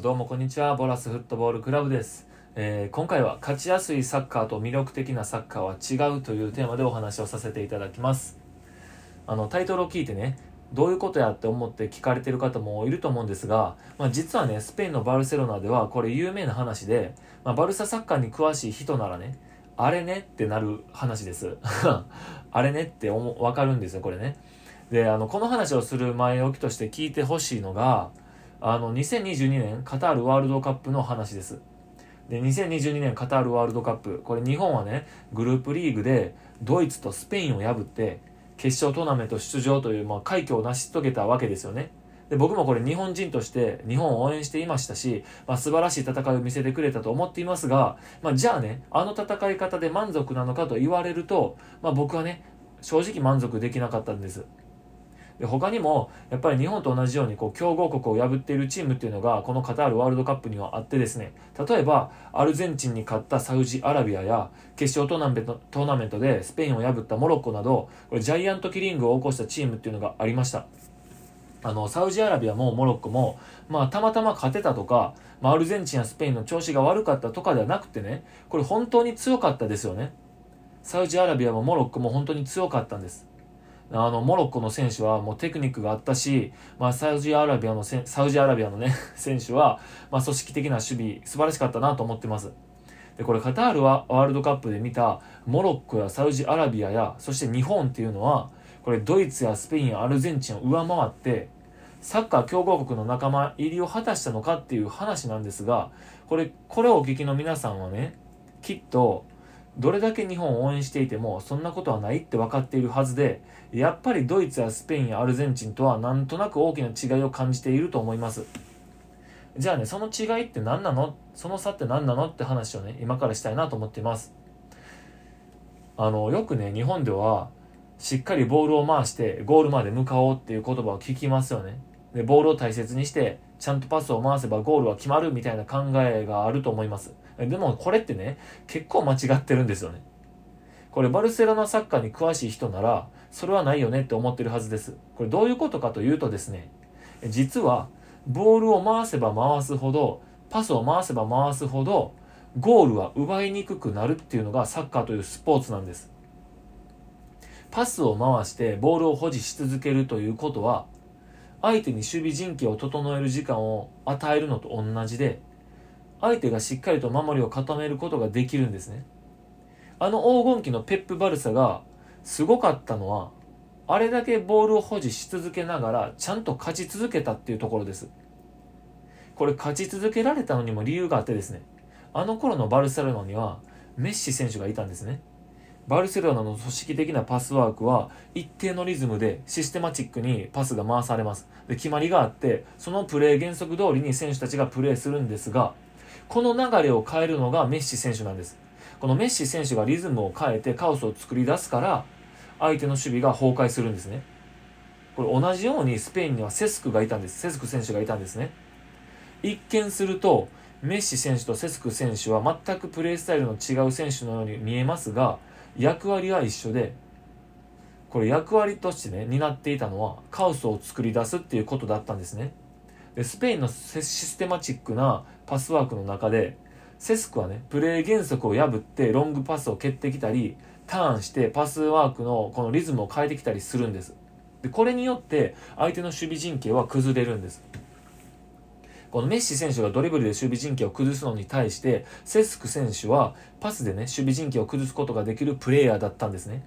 どうもこんにちは。ボラスフットボールクラブです、えー今回は勝ちやすいサッカーと魅力的なサッカーは違うというテーマでお話をさせていただきます。あのタイトルを聞いてねどういうことやって思って聞かれてる方もいると思うんですが、まあ、実はねスペインのバルセロナではこれ有名な話で、まあ、バルササッカーに詳しい人ならねあれねってなる話です。あれねって思わかるんですよこれね。であのこの話をする前置きとして聞いてほしいのがあの2022年カタールワールドカップの話です。で2022年カタールワールドカップ。これ日本はねグループリーグでドイツとスペインを破って決勝トーナメント出場という、まあ、快挙を成し遂げたわけですよね。で僕もこれ日本人として日本を応援していましたし、まあ、素晴らしい戦いを見せてくれたと思っていますが、まあ、じゃあねあの戦い方で満足なのかと言われると、まあ、僕はね正直満足できなかったんです。で他にもやっぱり日本と同じようにこう強豪国を破っているチームっていうのがこのカタールワールドカップにはあってですね例えばアルゼンチンに勝ったサウジアラビアや決勝トーナメントトーナメントでスペインを破ったモロッコなどこれジャイアントキリングを起こしたチームっていうのがありました。あのサウジアラビアもモロッコも、まあ、たまたま勝てたとか、まあ、アルゼンチンやスペインの調子が悪かったとかではなくてねこれ本当に強かったですよね。サウジアラビアもモロッコも本当に強かったんです。あのモロッコの選手はもうテクニックがあったし、まあ、サウジアラビアのせサウジアラビアのね 選手は、まあ、組織的な守備素晴らしかったなと思ってます。でこれカタールはワールドカップで見たモロッコやサウジアラビアやそして日本っていうのはこれドイツやスペインやアルゼンチンを上回ってサッカー強豪国の仲間入りを果たしたのかっていう話なんですがこれこれをお聞きの皆さんはねきっとどれだけ日本を応援していてもそんなことはないって分かっているはずでやっぱりドイツやスペインやアルゼンチンとはなんとなく大きな違いを感じていると思います。じゃあねその違いって何なの？その差って何なのって話をね今からしたいなと思っています。あのよくね日本ではしっかりボールを回してゴールまで向かおうっていう言葉を聞きますよね。でボールを大切にしてちゃんとパスを回せばゴールは決まるみたいな考えがあると思います。でもこれってね結構間違ってるんですよね。これバルセロナサッカーに詳しい人ならそれはないよねって思ってるはずです。これどういうことかというとですね実はボールを回せば回すほどパスを回せば回すほどゴールは奪いにくくなるっていうのがサッカーというスポーツなんです。パスを回してボールを保持し続けるということは相手に守備陣形を整える時間を与えるのと同じで相手がしっかりと守りを固めることができるんですね。あの黄金期のペップ・バルサがすごかったのはあれだけボールを保持し続けながらちゃんと勝ち続けたっていうところです。これ勝ち続けられたのにも理由があってですね。あの頃のバルセロナにはメッシ選手がいたんですね。バルセロナの組織的なパスワークは一定のリズムでシステマチックにパスが回されます。で決まりがあってそのプレー原則通りに選手たちがプレーするんですがこの流れを変えるのがメッシ選手なんです。このメッシ選手がリズムを変えてカオスを作り出すから相手の守備が崩壊するんですね。これ同じようにスペインにはセスクがいたんです。セスク選手がいたんですね。一見するとメッシ選手とセスク選手は全くプレースタイルの違う選手のように見えますが役割は一緒でこれ役割としてね担っていたのはカオスを作り出すっていうことだったんですね。でスペインのシステマチックなパスワークの中でセスクはねプレー原則を破ってロングパスを蹴ってきたりターンしてパスワークのこのリズムを変えてきたりするんです。でこれによって相手の守備陣形は崩れるんです。このメッシ選手がドリブルで守備陣形を崩すのに対してセスク選手はパスでね守備陣形を崩すことができるプレイヤーだったんですね。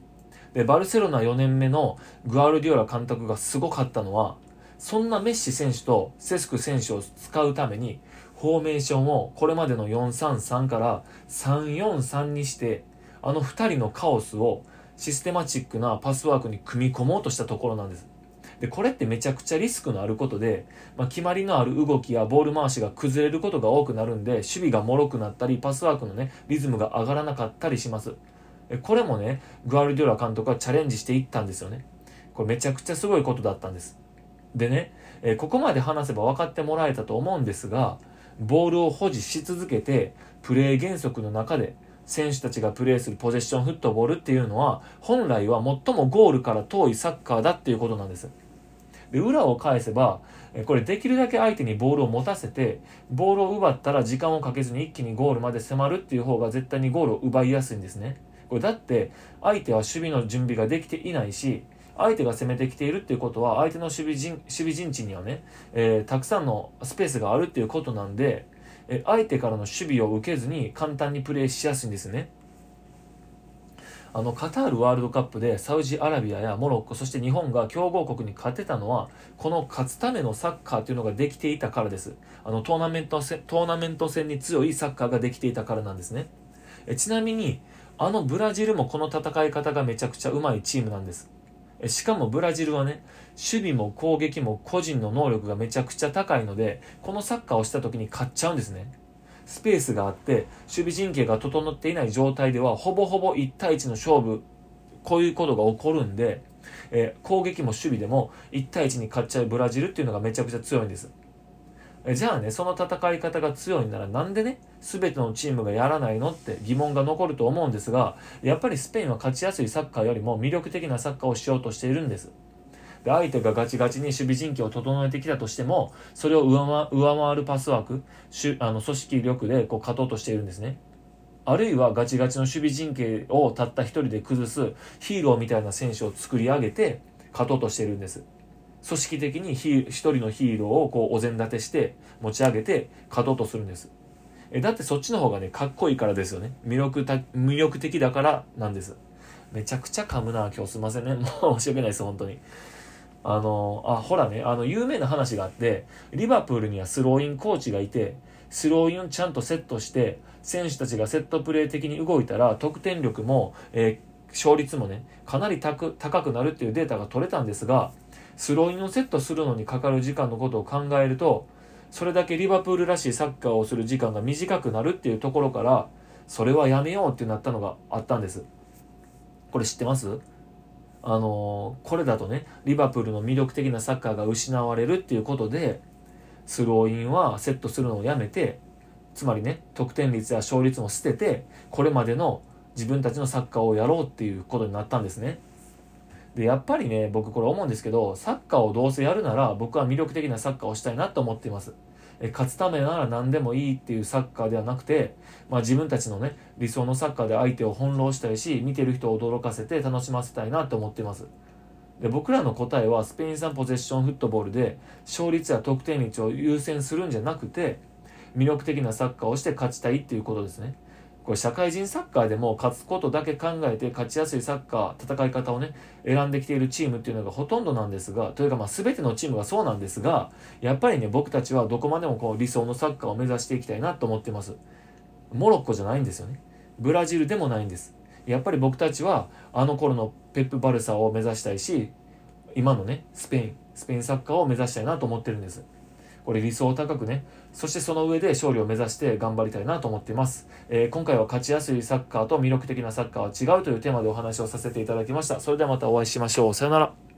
でバルセロナ4年目のグアルディオラ監督がすごかったのはそんなメッシ選手とセスク選手を使うためにフォーメーションをこれまでの433から343にしてあの2人のカオスをシステマチックなパスワークに組み込もうとしたところなんです。でこれってめちゃくちゃリスクのあることで、まあ、決まりのある動きやボール回しが崩れることが多くなるんで守備が脆くなったりパスワークのねリズムが上がらなかったりします。これもねグアルディオラ監督はチャレンジしていったんですよね。これめちゃくちゃすごいことだったんです。でね、えここまで話せば分かってもらえたと思うんですがボールを保持し続けてプレー原則の中で選手たちがプレーするポゼッションフットボールっていうのは本来は最もゴールから遠いサッカーだっていうことなんです。で裏を返せばこれできるだけ相手にボールを持たせてボールを奪ったら時間をかけずに一気にゴールまで迫るっていう方が絶対にゴールを奪いやすいんですね。これだって相手は守備の準備ができていないし相手が攻めてきているっていうことは相手の守備陣守備陣地にはね、えー、たくさんのスペースがあるっていうことなんで、え、相手からの守備を受けずに簡単にプレーしやすいんですね。あのカタールワールドカップでサウジアラビアやモロッコそして日本が強豪国に勝てたのはこの勝つためのサッカーというのができていたからです。あのトーナメント戦トーナメント戦に強いサッカーができていたからなんですね。えちなみにあのブラジルもこの戦い方がめちゃくちゃうまいチームなんです。しかもブラジルはね、守備も攻撃も個人の能力がめちゃくちゃ高いので、このサッカーをした時に勝っちゃうんですね。スペースがあって、守備陣形が整っていない状態では、ほぼほぼ1対1の勝負、こういうことが起こるんで、えー、攻撃も守備でも1対1に勝っちゃうブラジルっていうのがめちゃくちゃ強いんです。えじゃあね、その戦い方が強いならなんでね、全てのチームがやらないのって疑問が残ると思うんですが、やっぱりスペインは勝ちやすいサッカーよりも魅力的なサッカーをしようとしているんです。で相手がガチガチに守備陣形を整えてきたとしても、それを上回るパスワーク、あの組織力でこう勝とうとしているんですね。あるいはガチガチの守備陣形をたった一人で崩すヒーローみたいな選手を作り上げて勝とうとしているんです。組織的に一人のヒーローをこうお膳立てして持ち上げて勝とうとするんです。えだってそっちの方がね、かっこいいからですよね。魅力た魅力的だからなんです。めちゃくちゃ噛むな、今日すいませんね。も う申し訳ないです、本当に。あの、あ、ほらね、あの、有名な話があって、リバプールにはスローインコーチがいて、スローインをちゃんとセットして、選手たちがセットプレー的に動いたら、得点力も、えー、勝率もね、かなり高くなるっていうデータが取れたんですが、スローインをセットするのにかかる時間のことを考えると、それだけリバプールらしいサッカーをする時間が短くなるっていうところから、それはやめようってなったのがあったんです。これ知ってます？あの、これだとね、リバプールの魅力的なサッカーが失われるっていうことで、スローインはセットするのをやめて、つまりね、得点率や勝率も捨てて、これまでの自分たちのサッカーをやろうっていうことになったんですね。で、やっぱりね、僕これ思うんですけど、サッカーをどうせやるなら、僕は魅力的なサッカーをしたいなと思っています。え勝つためなら何でもいいっていうサッカーではなくて、まあ、自分たちのね、理想のサッカーで相手を翻弄したいし、見てる人を驚かせて楽しませたいなと思っています。で僕らの答えはスペイン産ポゼッションフットボールで勝率や得点率を優先するんじゃなくて魅力的なサッカーをして勝ちたいっていうことですね。これ社会人サッカーでも勝つことだけ考えて勝ちやすいサッカー、戦い方をね、選んできているチームっていうのがほとんどなんですが、というかまあ全てのチームがそうなんですが、やっぱりね、僕たちはどこまでもこう理想のサッカーを目指していきたいなと思ってます。モロッコじゃないんですよね。ブラジルでもないんです。やっぱり僕たちはあの頃のペップ・バルサを目指したいし、今のね、スペイン、スペインサッカーを目指したいなと思ってるんです。これ理想高くね、そしてその上で勝利を目指して頑張りたいなと思っています。えー、今回は勝ちやすいサッカーと魅力的なサッカーは違うというテーマでお話をさせていただきました。それではまたお会いしましょう。さよなら。